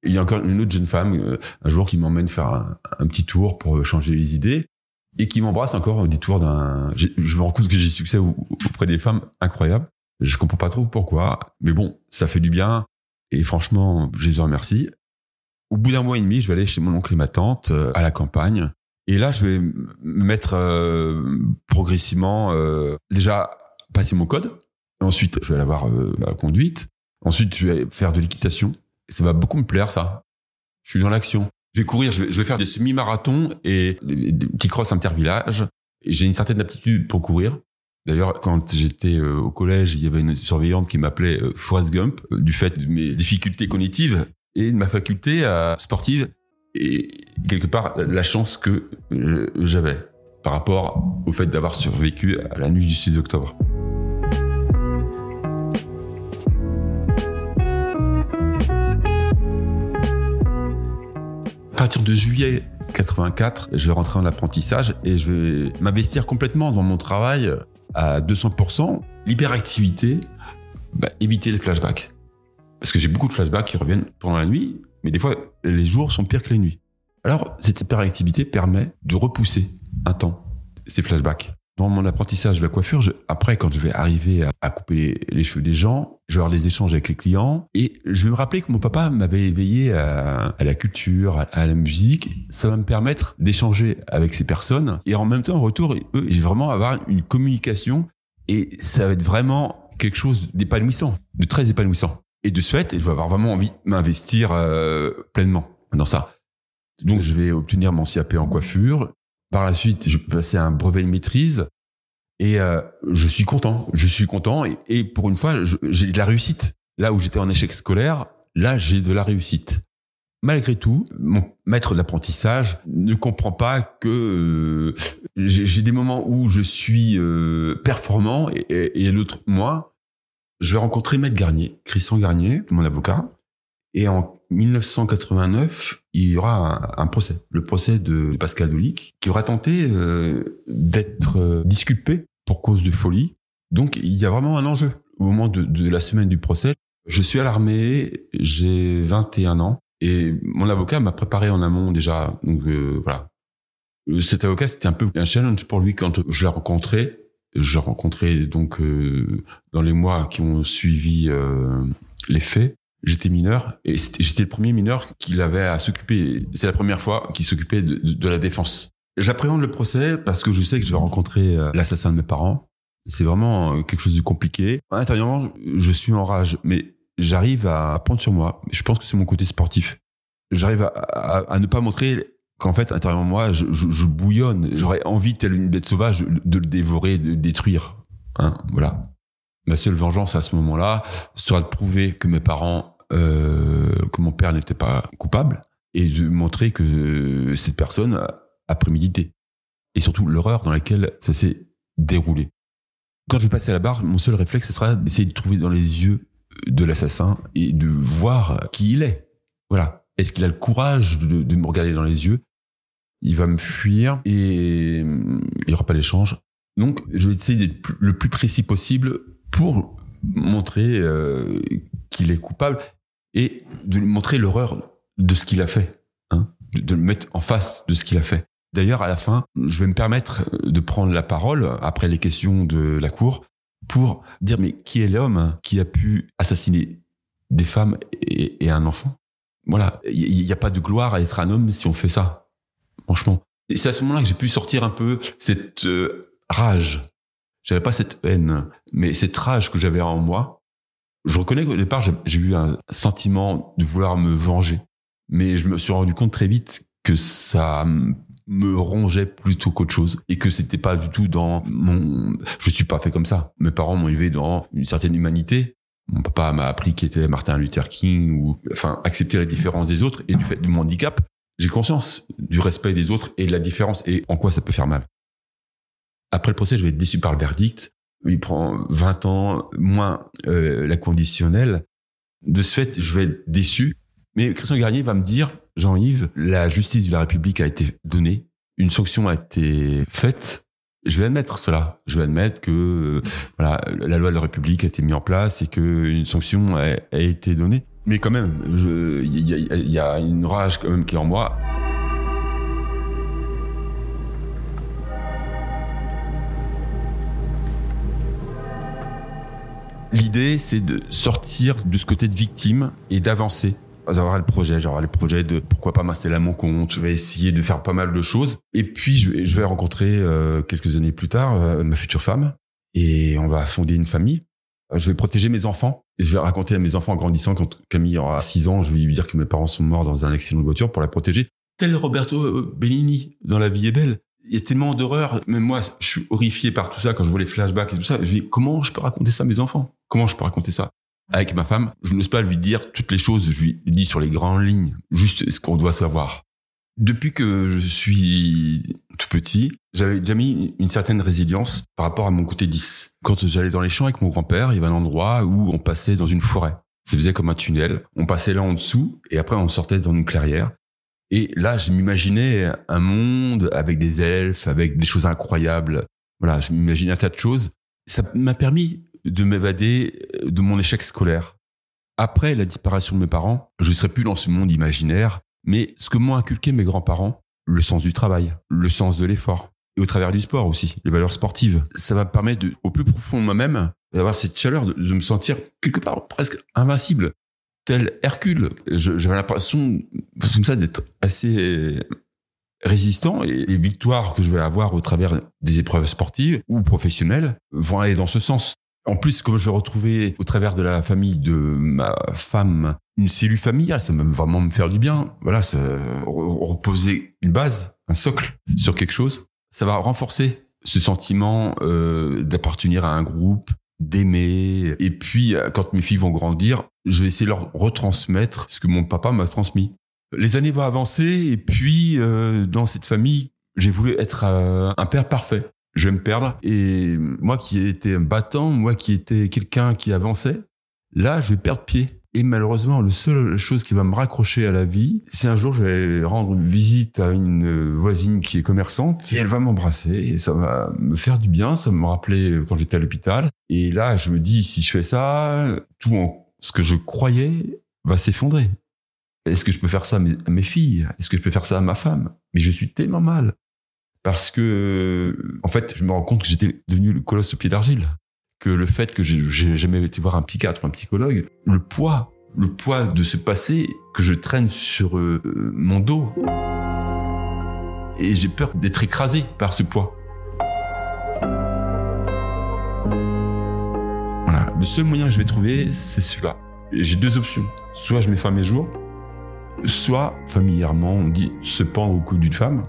il y a encore une autre jeune femme euh, un jour qui m'emmène faire un, petit tour pour changer les idées et qui m'embrasse encore au détour d'un. Je me rends compte que j'ai succès auprès des femmes incroyables. Je comprends pas trop pourquoi, mais bon, ça fait du bien. Et franchement, je les remercie. Au bout d'un mois et demi, je vais aller chez mon oncle et ma tante euh, à la campagne. Et là, je vais me mettre euh, progressivement, euh, déjà passer mon code. Ensuite, je vais aller avoir la conduite. Ensuite, je vais faire de l'équitation. Ça va beaucoup me plaire, ça. Je suis dans l'action. Je vais courir, je vais, faire des semi-marathons et des, des petits crosses. J'ai une certaine aptitude pour courir. D'ailleurs, quand j'étais euh, au collège, il y avait une surveillante qui m'appelait euh, Forrest Gump, euh, du fait de mes difficultés cognitives et de ma faculté sportive, et quelque part la chance que j'avais par rapport au fait d'avoir survécu à la nuit du 6 octobre. Partir de juillet 84, je vais rentrer en apprentissage et je vais m'investir complètement dans mon travail à 200%, l'hyperactivité, bah, éviter les flashbacks. Parce que j'ai beaucoup de flashbacks qui reviennent pendant la nuit, mais des fois, les jours sont pires que les nuits. Alors, cette hyperactivité permet de repousser un temps ces flashbacks dans mon apprentissage de la coiffure, après, quand je vais arriver à, couper les, cheveux des gens, je vais avoir des échanges avec les clients et je vais me rappeler que mon papa m'avait éveillé à, la culture, à, la musique. Ça va me permettre d'échanger avec ces personnes et en même temps, en retour, eux, je vais vraiment avoir une communication et ça va être vraiment quelque chose d'épanouissant, de très épanouissant. Et de ce fait, je vais avoir vraiment envie de m'investir euh, pleinement dans ça. Donc, je vais obtenir mon CAP en coiffure. Par la suite, je peux passer un brevet de maîtrise et euh, je suis content. Je suis content et, pour une fois, j'ai de la réussite. Là où j'étais en échec scolaire, là j'ai de la réussite. Malgré tout, mon maître d'apprentissage ne comprend pas que euh, j'ai des moments où je suis euh, performant et, et, l'autre moi. Je vais rencontrer Maître Garnier, Christian Garnier, mon avocat, et en 1989, il y aura un, procès, le procès de Pascal Dolic, qui aura tenté euh, d'être euh, disculpé pour cause de folie. Donc il y a vraiment un enjeu. Au moment de, la semaine du procès, je suis à l'armée, j'ai 21 ans, et mon avocat m'a préparé en amont déjà. Donc euh, voilà. Cet avocat, c'était un peu un challenge pour lui quand je l'ai rencontré. Je l'ai rencontré donc dans les mois qui ont suivi les faits j'étais mineur et j'étais le premier mineur qu'il avait à s'occuper. C'est la première fois qu'il s'occupait de, la défense. J'appréhende le procès parce que je sais que je vais rencontrer euh, l'assassin de mes parents. C'est vraiment euh, quelque chose de compliqué. Intérieurement, je suis en rage, mais j'arrive à prendre sur moi. Je pense que c'est mon côté sportif. J'arrive à, ne pas montrer qu'en fait, intérieurement moi, je, bouillonne. J'aurais envie, telle une bête sauvage, de le dévorer, de le détruire. Hein, voilà. Ma seule vengeance à ce moment-là sera de prouver que mes parents que mon père n'était pas coupable et de montrer que cette personne a, prémédité. Et surtout l'horreur dans laquelle ça s'est déroulé. Quand je vais passer à la barre, mon seul réflexe, ce sera d'essayer de trouver dans les yeux de l'assassin et de voir qui il est. Voilà. Est-ce qu'il a le courage de, me regarder dans les yeux? Il va me fuir et il n'y aura pas d'échange. Donc, je vais essayer d'être le plus précis possible pour montrer euh, qu'il est coupable et de lui montrer l'horreur de ce qu'il a fait, hein, de le mettre en face de ce qu'il a fait. D'ailleurs, à la fin, je vais me permettre de prendre la parole après les questions de la cour pour dire mais qui est l'homme qui a pu assassiner des femmes et, un enfant? Voilà, il n'y a pas de gloire à être un homme si on fait ça, franchement. Et c'est à ce moment-là que j'ai pu sortir un peu cette euh, rage. J'avais pas cette haine, mais cette rage que j'avais en moi je reconnais qu'au départ, j'ai eu un sentiment de vouloir me venger. Mais je me suis rendu compte très vite que ça me rongeait plutôt qu'autre chose et que c'était pas du tout dans mon je suis pas fait comme ça. Mes parents m'ont élevé dans une certaine humanité. Mon papa m'a appris qui était Martin Luther King ou enfin accepter la différence des autres et du fait de mon handicap. J'ai conscience du respect des autres et de la différence et en quoi ça peut faire mal. Après le procès je vais être déçu par le verdict il prend 20 ans moins euh, la conditionnelle. De ce fait, je vais être déçu. Mais Christian Garnier va me dire, Jean-Yves, la justice de la République a été donnée, une sanction a été faite. Je vais admettre cela. Je vais admettre que euh, voilà, la loi de la République a été mise en place et que une sanction a, été donnée. Mais quand même, il y, y a une rage quand même qui est en moi. L'idée, c'est de sortir de ce côté de victime et d'avancer. J'aurai le projet, j'aurai le projet de pourquoi pas m'installer à mon compte. Je vais essayer de faire pas mal de choses. Et puis, je vais, rencontrer euh, quelques années plus tard euh, ma future femme et on va fonder une famille. Je vais protéger mes enfants. Et je vais raconter à mes enfants en grandissant quand Camille aura 6 ans, je vais lui dire que mes parents sont morts dans un accident de voiture pour la protéger. Tel Roberto euh, Benigni dans La vie est belle il y a tellement d'horreur. Même moi, je suis horrifié par tout ça quand je vois les flashbacks et tout ça. Je dis, comment je peux raconter ça à mes enfants? Comment je peux raconter ça Avec ma femme, je n'ose pas lui dire toutes les choses. Je lui dis sur les grandes lignes, juste ce qu'on doit savoir. Depuis que je suis tout petit, j'avais déjà mis une certaine résilience par rapport à mon côté 10. Quand j'allais dans les champs avec mon grand-père, il y avait un endroit où on passait dans une forêt. Ça faisait comme un tunnel. On passait là en dessous et après on sortait dans une clairière. Et là, je m'imaginais un monde avec des elfes, avec des choses incroyables. Voilà, je m'imaginais un tas de choses. Ça m'a permis de m'évader de mon échec scolaire. Après la disparition de mes parents, je ne serais plus dans ce monde imaginaire, mais ce que m'ont inculqué mes grands-parents, le sens du travail, le sens de l'effort, et au travers du sport aussi, les valeurs sportives, ça va permettre de, au plus profond de moi-même d'avoir cette chaleur, de, de me sentir quelque part presque invincible tel Hercule. J'avais l'impression, comme ça, d'être assez résistant et les victoires que je vais avoir au travers des épreuves sportives ou professionnelles vont aller dans ce sens. En plus, comme je vais retrouver au travers de la famille de ma femme une cellule familiale, ça va vraiment me faire du bien. Voilà, ça reposer une base, un socle sur quelque chose. Ça va renforcer ce sentiment euh, d'appartenir à un groupe, d'aimer. Et puis, euh, quand mes filles vont grandir, je vais essayer de leur retransmettre ce que mon papa m'a transmis. Les années vont avancer et puis, euh, dans cette famille, j'ai voulu être euh, un père parfait. Je vais me perdre. Et moi qui étais un battant, moi qui étais quelqu'un qui avançait, là, je vais perdre pied. Et malheureusement, la seule chose qui va me raccrocher à la vie, c'est un jour, je vais rendre visite à une voisine qui est commerçante et elle va m'embrasser et ça va me faire du bien. Ça me rappeler quand j'étais à l'hôpital. Et là, je me dis, si je fais ça, tout ce que je croyais va s'effondrer. Est-ce que je peux faire ça à mes filles? Est-ce que je peux faire ça à ma femme? Mais je suis tellement mal. Parce que, en fait, je me rends compte que j'étais devenu le colosse au pied d'argile que le fait que j'ai jamais été voir un psychiatre ou un psychologue, le poids, le poids de ce passé que je traîne sur euh, mon dos. Et j'ai peur d'être écrasé par ce poids. Voilà, le seul moyen que je vais trouver, c'est celui-là. J'ai deux options. Soit je mets fin à mes jours, soit familièrement on dit se pendre au cou d'une femme.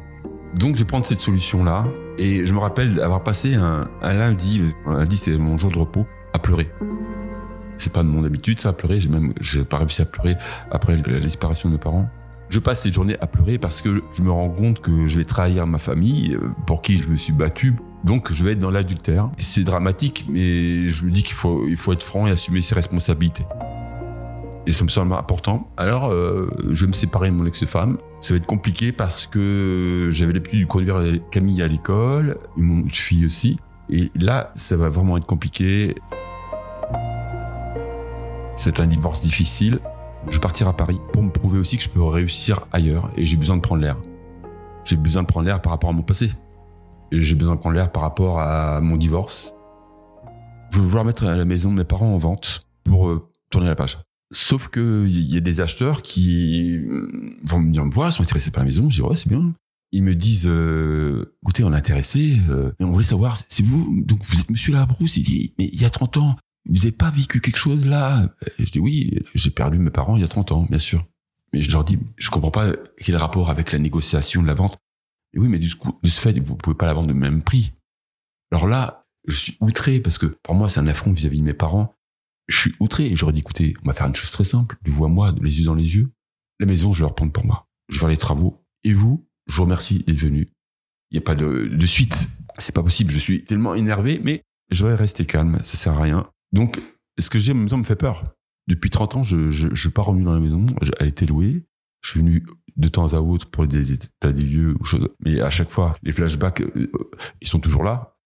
Donc je vais prendre cette solution-là et je me rappelle d'avoir passé un, lundi, un lundi c'est mon jour de repos, à pleurer. C'est pas de mon habitude ça, à pleurer. J'ai même, j'ai pas réussi à pleurer après la disparition de mes parents. Je passe cette journée à pleurer parce que je me rends compte que je vais trahir ma famille euh, pour qui je me suis battu. Donc je vais être dans l'adultère. C'est dramatique, mais je me dis qu'il faut, il faut être franc et assumer ses responsabilités et ça me semble important. Alors, euh, je vais me séparer de mon ex-femme. Ça va être compliqué parce que j'avais l'habitude de conduire Camille à l'école, mon fille aussi. Et là, ça va vraiment être compliqué. C'est un divorce difficile. Je vais partir à Paris pour me prouver aussi que je peux réussir ailleurs et j'ai besoin de prendre l'air. J'ai besoin de prendre l'air par rapport à mon passé. J'ai besoin de prendre l'air par rapport à mon divorce. Je vais vouloir mettre la maison de mes parents en vente pour euh, tourner la page. Sauf que il y a des acheteurs qui vont me dire me voir, sont intéressés par la maison. Je dis ouais c'est bien. Ils me disent euh, écoutez on est intéressé, euh, mais on voulait savoir c'est vous donc vous êtes Monsieur Labrousse. Il dit mais il y a 30 ans vous n'avez pas vécu quelque chose là? Je dis oui j'ai perdu mes parents il y a 30 ans bien sûr. Mais je leur dis je comprends pas quel rapport avec la négociation de la vente. Et oui mais du coup de ce fait vous pouvez pas la vendre au même prix. Alors là je suis outré parce que pour moi c'est un affront vis-à-vis de mes parents je suis outré j'aurais dit, écoutez, on va faire une chose très simple. Du vois moi, les yeux dans les yeux. La maison, je vais la reprendre pour moi. Je vais les travaux. Et vous, je vous remercie d'être venu. Il n'y a pas de, de suite. C'est pas possible. Je suis tellement énervé, mais je vais rester calme. Ça sert à rien. Donc, ce que j'ai en même temps me fait peur. Depuis 30 ans, je je, je pas revenu dans la maison. Elle était louée. Je suis venu de temps à autre pour des états des lieux ou choses. Mais à chaque fois, les flashbacks, euh, ils sont toujours là,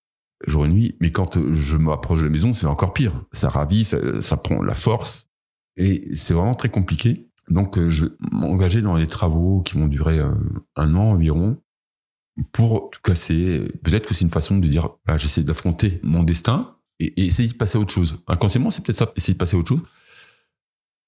jour et nuit. Mais quand euh, je m'approche de la maison, c'est encore pire. Ça ravive, ça, prend la force. Et c'est vraiment très compliqué. Donc, euh, je vais m'engager dans les travaux qui vont durer euh, un an environ pour casser. Peut-être que c'est une façon de dire, j'essaie d'affronter mon destin et, et essayer de passer à autre chose. Inconsciemment, c'est peut-être ça, essayer de passer à autre chose.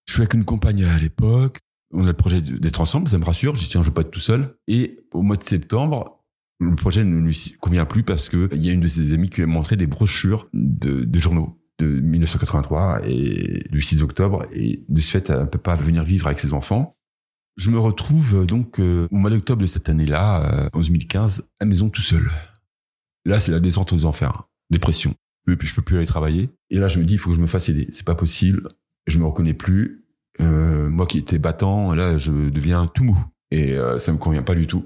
Je suis avec une compagne à l'époque. On a le projet d'être ensemble, ça me rassure. Je dis, tiens, je veux pas être tout seul. Et au mois de septembre, le projet ne lui convient plus parce que il y a une de ses amies qui lui a montré des brochures de, journaux de 1983 et du 6 octobre. Et de ce fait, elle ne peut pas venir vivre avec ses enfants. Je me retrouve euh, donc euh, au mois d'octobre de cette année-là, euh, en 2015, à maison tout seul. Là, c'est la descente aux enfers, dépression. Et puis je peux plus aller travailler. Et là, je me dis, il faut que je me fasse aider. C'est pas possible. Je me reconnais plus. Moi qui étais battant, là, je deviens tout mou. Et ça me convient pas du tout.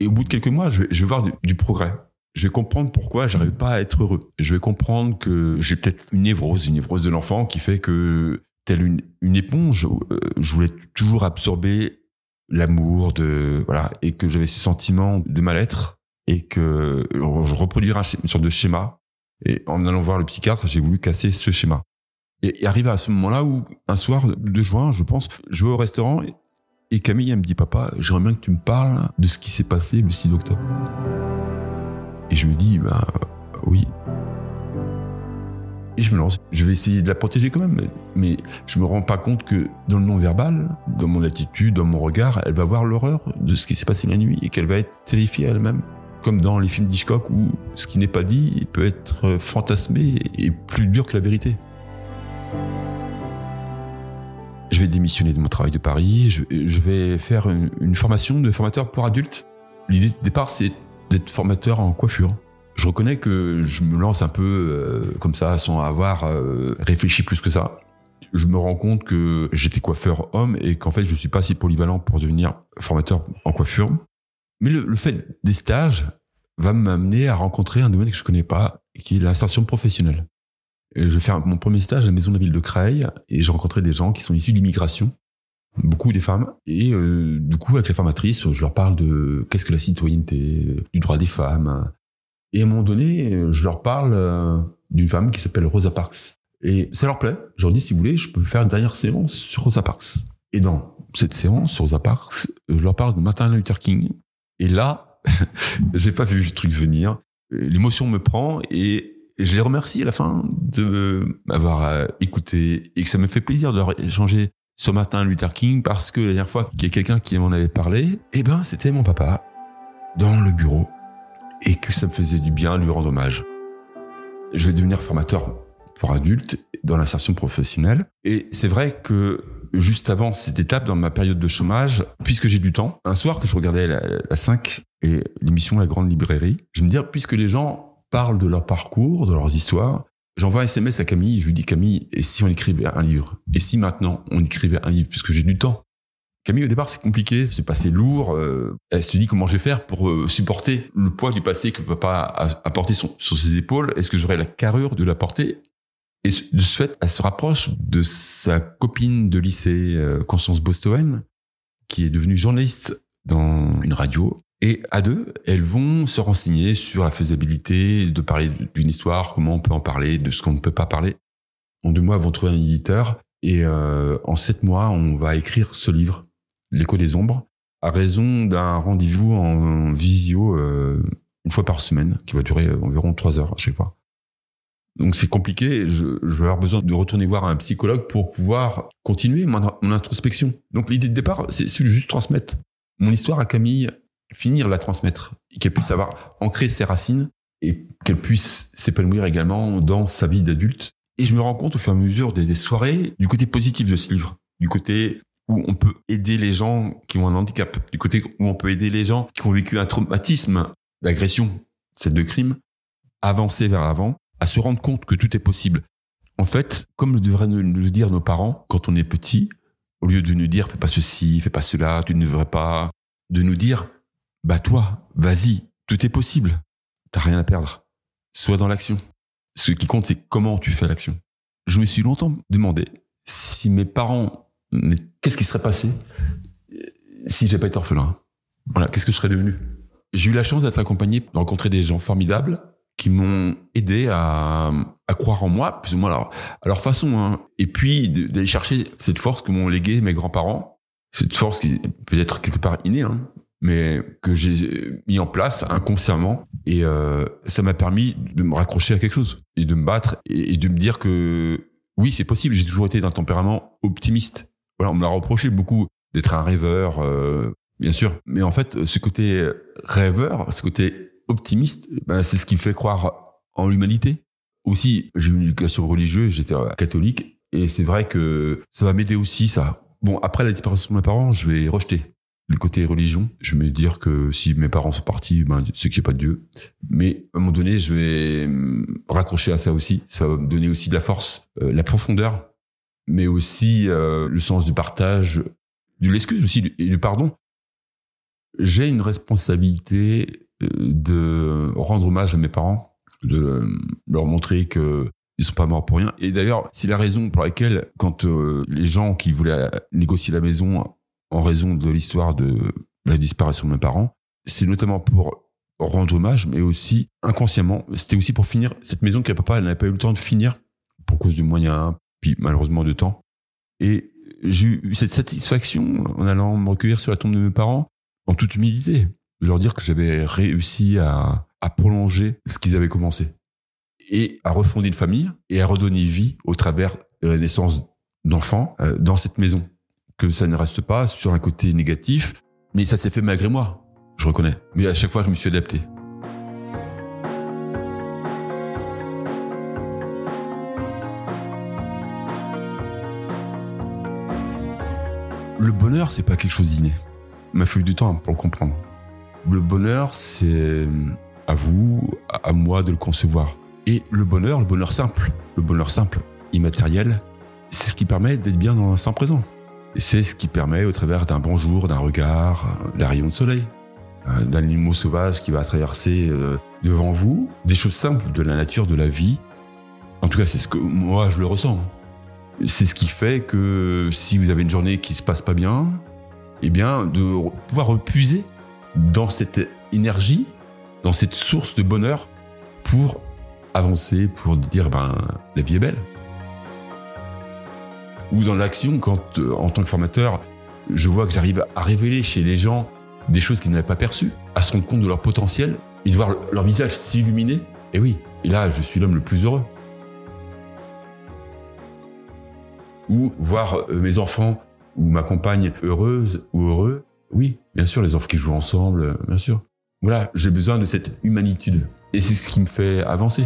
Et au bout de quelques mois, je vais, je vais voir du, du progrès. Je vais comprendre pourquoi j'arrive pas à être heureux. Je vais comprendre que j'ai peut-être une névrose, une névrose de l'enfant qui fait que, telle une, une éponge, euh, je voulais toujours absorber l'amour de voilà et que j'avais ce sentiment de mal-être et que je reproduire un, schéma- une sorte de schéma et en allant voir le psychiatre j'ai voulu casser ce schéma et, et arrivé à ce moment-là où un soir de juin je pense je vais au restaurant et, Camille elle me dit papa j'aimerais bien que tu me parles de ce qui s'est passé le 6 octobre et je me dis bah oui et je me lance. Je vais essayer de la protéger quand même. Mais je me rends pas compte que dans le non-verbal, dans mon attitude, dans mon regard, elle va voir l'horreur de ce qui s'est passé la nuit et qu'elle va être terrifiée elle-même. Comme dans les films d'Hitchcock où ce qui n'est pas dit peut être fantasmé et plus dur que la vérité. Je vais démissionner de mon travail de Paris. Je, vais faire une, formation de formateur pour adultes. L'idée de départ, c'est d'être formateur en coiffure. Je reconnais que je me lance un peu euh, comme ça, sans avoir euh, réfléchi plus que ça. Je me rends compte que j'étais coiffeur homme et qu'en fait, je suis pas si polyvalent pour devenir formateur en coiffure. Mais le, fait des stages va m'amener à rencontrer un domaine que je connais pas, qui est l'insertion professionnelle. Et je vais faire mon premier stage à la maison de la ville de Creil et j'ai rencontré des gens qui sont issus de l'immigration, beaucoup des femmes. Et euh, du coup, avec les formatrices, je leur parle de qu'est-ce que la citoyenneté, du droit des femmes. Et à un moment donné, je leur parle euh, d'une femme qui s'appelle Rosa Parks. Et ça leur plaît. Je leur dis, si vous voulez, je peux faire une dernière séance sur Rosa Parks. Et dans cette séance sur Rosa Parks, je leur parle de Martin Luther King. Et là, j'ai pas vu le truc venir. L'émotion me prend et je les remercie à la fin de m'avoir euh, écouté et que ça me fait plaisir de leur échanger sur Martin Luther King parce que la dernière fois qu'il y a quelqu'un qui m'en avait parlé, eh ben, c'était mon papa dans le bureau et que ça me faisait du bien lui rendre hommage. Je vais devenir formateur pour adultes dans l'insertion professionnelle. Et c'est vrai que juste avant cette étape, dans ma période de chômage, puisque j'ai du temps, un soir que je regardais la, la 5 et l'émission La Grande Librairie, je me dis, puisque les gens parlent de leur parcours, de leurs histoires, j'envoie un SMS à Camille, je lui dis, Camille, et si on écrivait un livre? Et si maintenant on écrivait un livre, puisque j'ai du temps? Camille, au départ, c'est compliqué, c'est passé lourd. Euh, elle se dit comment je vais faire pour euh, supporter le poids du passé que papa a, porté sur ses épaules? Est-ce que j'aurai la carrure de la porter Et de ce fait, elle se rapproche de sa copine de lycée, euh, Constance Bostowen, qui est devenue journaliste dans une radio. Et à deux, elles vont se renseigner sur la faisabilité de parler d'une histoire, comment on peut en parler, de ce qu'on ne peut pas parler. En deux mois, elles vont trouver un éditeur. Et euh, en sept mois, on va écrire ce livre l'écho des ombres, à raison d'un rendez-vous en visio euh, une fois par semaine, qui va durer environ trois heures à chaque fois. Donc c'est compliqué, je, vais avoir besoin de retourner voir un psychologue pour pouvoir continuer mon, mon introspection. Donc l'idée de départ, c'est c'est juste transmettre mon histoire à Camille, finir la transmettre, et qu'elle puisse avoir ancré ses racines et qu'elle puisse s'épanouir également dans sa vie d'adulte. Et je me rends compte au fur et à mesure des, soirées du côté positif de ce livre, du côté où on peut aider les gens qui ont un handicap, du côté où on peut aider les gens qui ont vécu un traumatisme d'agression, celle de crime, avancer vers l'avant, à se rendre compte que tout est possible. En fait, comme devraient nous le dire nos parents quand on est petit, au lieu de nous dire fais pas ceci, fais pas cela, tu ne devrais pas, de nous dire bah toi, vas-y, tout est possible, t'as rien à perdre, sois dans l'action. Ce qui compte, c'est comment tu fais l'action. Je me suis longtemps demandé si mes parents, qu'est-ce qui serait passé si j'ai pas été orphelin? Voilà, qu'est-ce que je serais devenu? J'ai eu la chance d'être accompagné, de rencontrer des gens formidables qui m'ont aidé à, à croire en moi, plus ou moins à leur, façon, hein. et puis d'aller chercher cette force que m'ont légué mes grands-parents, cette force qui peut être quelque part innée, hein, mais que j'ai mis en place inconsciemment, et euh, ça m'a permis de me raccrocher à quelque chose, et de me battre, et, de me dire que oui, c'est possible, j'ai toujours été d'un tempérament optimiste. Voilà, on me l'a reproché beaucoup d'être un rêveur, euh, bien sûr, mais en fait, ce côté rêveur, ce côté optimiste, ben, c'est ce qui me fait croire en l'humanité. Aussi, j'ai eu une éducation religieuse, j'étais catholique, et c'est vrai que ça va m'aider aussi, ça. Bon, après la disparition de mes parents, je vais rejeter le côté religion. Je vais me dire que si mes parents sont partis, ben, c'est qu'il n'y a pas de Dieu. Mais à un moment donné, je vais raccrocher à ça aussi. Ça va me donner aussi de la force, euh, la profondeur, mais aussi euh, le sens du partage, de l'excuse aussi et du pardon. J'ai une responsabilité de rendre hommage à mes parents, de leur montrer que ils sont pas morts pour rien. Et d'ailleurs, c'est la raison pour laquelle, quand euh, les gens qui voulaient négocier la maison en raison de l'histoire de la disparition de mes parents, c'est notamment pour rendre hommage, mais aussi inconsciemment, c'était aussi pour finir cette maison que papa n'avait pas eu le temps de finir pour cause du moyen, puis malheureusement de temps. Et j'ai eu cette satisfaction en allant me recueillir sur la tombe de mes parents, en toute humilité de leur dire que j'avais réussi à, à prolonger ce qu'ils avaient commencé et à refonder une famille et à redonner vie au travers de la naissance d'enfants euh, dans cette maison. Que ça ne reste pas sur un côté négatif, mais ça s'est fait malgré moi, je reconnais. Mais à chaque fois, je me suis adapté. Le bonheur, c'est pas quelque chose d'inné. Il m'a fallu du temps pour le comprendre. Le bonheur, c'est à vous, à moi de le concevoir. Et le bonheur, le bonheur simple, le bonheur simple, immatériel, c'est ce qui permet d'être bien dans l'instant présent. C'est ce qui permet, au travers d'un bonjour, d'un regard, d'un rayon de soleil, euh, d'un animal sauvage qui va traverser euh, devant vous, des choses simples de la nature, de la vie. En tout cas, c'est ce que moi je le ressens. C'est ce qui fait que si vous avez une journée qui se passe pas bien, eh bien, de pouvoir repuiser dans cette énergie, dans cette source de bonheur pour avancer, pour dire ben la vie est belle. Ou dans l'action, quand euh, en tant que formateur, je vois que j'arrive à révéler chez les gens des choses qu'ils n'avaient pas perçues, à se rendre compte de leur potentiel et de voir leur visage s'illuminer. Et oui, et là, je suis l'homme le plus heureux. Ou voir euh, mes enfants ou ma compagne heureuse ou heureux, oui, bien sûr, les enfants qui jouent ensemble, euh, bien sûr. Voilà, j'ai besoin de cette humanitude. Et c'est ce qui me fait avancer.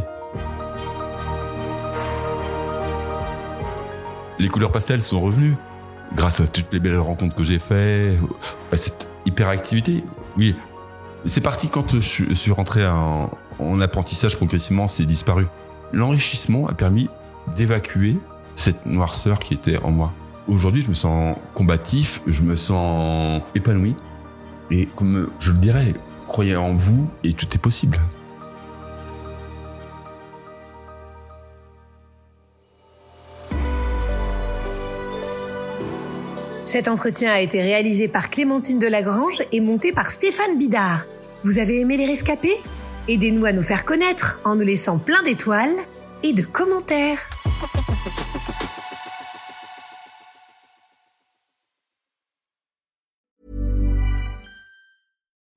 Les couleurs pastel sont revenues grâce à toutes les belles rencontres que j'ai faites, à cette hyperactivité. Oui, c'est parti quand je suis rentré en, en apprentissage progressivement, c'est disparu. L'enrichissement a permis d'évacuer cette noirceur qui était en moi. Aujourd'hui, je me sens combatif, je me sens épanoui. Et comme je le dirais, croyez en vous et tout est possible. Cet entretien a été réalisé par Clémentine Delagrange et monté par Stéphane Bidard. Vous avez aimé les rescapés? Aidez-nous à nous faire connaître en nous laissant plein d'étoiles et de commentaires.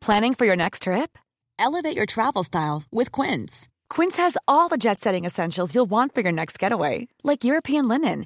Planning for your next trip? Elevate your travel style with Quince. Quince has all the jet setting essentials you'll want for your next getaway, like European linen,